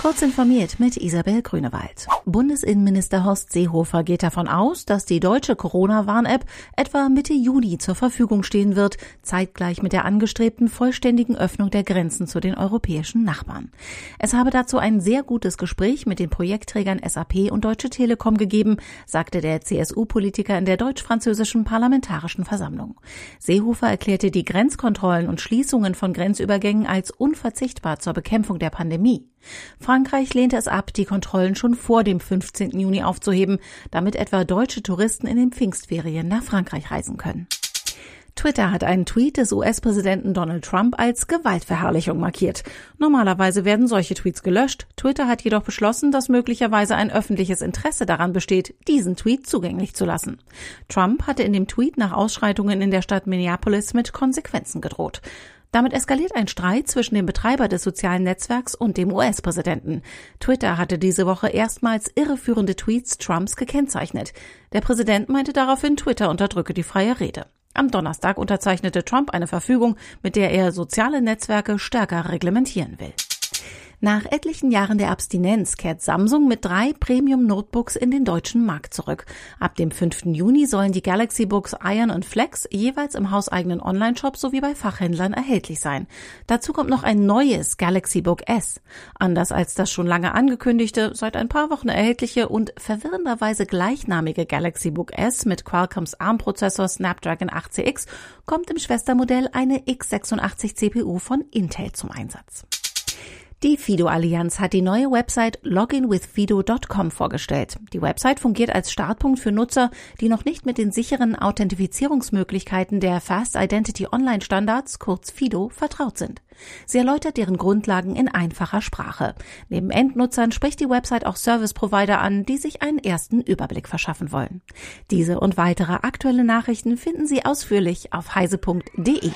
Kurz informiert mit Isabel Grünewald. Bundesinnenminister Horst Seehofer geht davon aus, dass die deutsche Corona-Warn-App etwa Mitte Juni zur Verfügung stehen wird, zeitgleich mit der angestrebten vollständigen Öffnung der Grenzen zu den europäischen Nachbarn. Es habe dazu ein sehr gutes Gespräch mit den Projektträgern SAP und Deutsche Telekom gegeben, sagte der CSU-Politiker in der deutsch-französischen Parlamentarischen Versammlung. Seehofer erklärte die Grenzkontrollen und Schließungen von Grenzübergängen als unverzichtbar zur Bekämpfung der Pandemie. Frankreich lehnte es ab, die Kontrollen schon vor dem 15. Juni aufzuheben, damit etwa deutsche Touristen in den Pfingstferien nach Frankreich reisen können. Twitter hat einen Tweet des US-Präsidenten Donald Trump als Gewaltverherrlichung markiert. Normalerweise werden solche Tweets gelöscht. Twitter hat jedoch beschlossen, dass möglicherweise ein öffentliches Interesse daran besteht, diesen Tweet zugänglich zu lassen. Trump hatte in dem Tweet nach Ausschreitungen in der Stadt Minneapolis mit Konsequenzen gedroht. Damit eskaliert ein Streit zwischen dem Betreiber des sozialen Netzwerks und dem US-Präsidenten. Twitter hatte diese Woche erstmals irreführende Tweets Trumps gekennzeichnet. Der Präsident meinte daraufhin, Twitter unterdrücke die freie Rede. Am Donnerstag unterzeichnete Trump eine Verfügung, mit der er soziale Netzwerke stärker reglementieren will. Nach etlichen Jahren der Abstinenz kehrt Samsung mit drei Premium-Notebooks in den deutschen Markt zurück. Ab dem 5. Juni sollen die Galaxy Books Iron und Flex jeweils im hauseigenen Online-Shop sowie bei Fachhändlern erhältlich sein. Dazu kommt noch ein neues Galaxy Book S. Anders als das schon lange angekündigte, seit ein paar Wochen erhältliche und verwirrenderweise gleichnamige Galaxy Book S mit Qualcomms ARM-Prozessor Snapdragon 8CX kommt im Schwestermodell eine x86 CPU von Intel zum Einsatz. Die Fido-Allianz hat die neue Website loginwithfido.com vorgestellt. Die Website fungiert als Startpunkt für Nutzer, die noch nicht mit den sicheren Authentifizierungsmöglichkeiten der Fast Identity Online Standards, kurz Fido, vertraut sind. Sie erläutert deren Grundlagen in einfacher Sprache. Neben Endnutzern spricht die Website auch Service Provider an, die sich einen ersten Überblick verschaffen wollen. Diese und weitere aktuelle Nachrichten finden Sie ausführlich auf heise.de.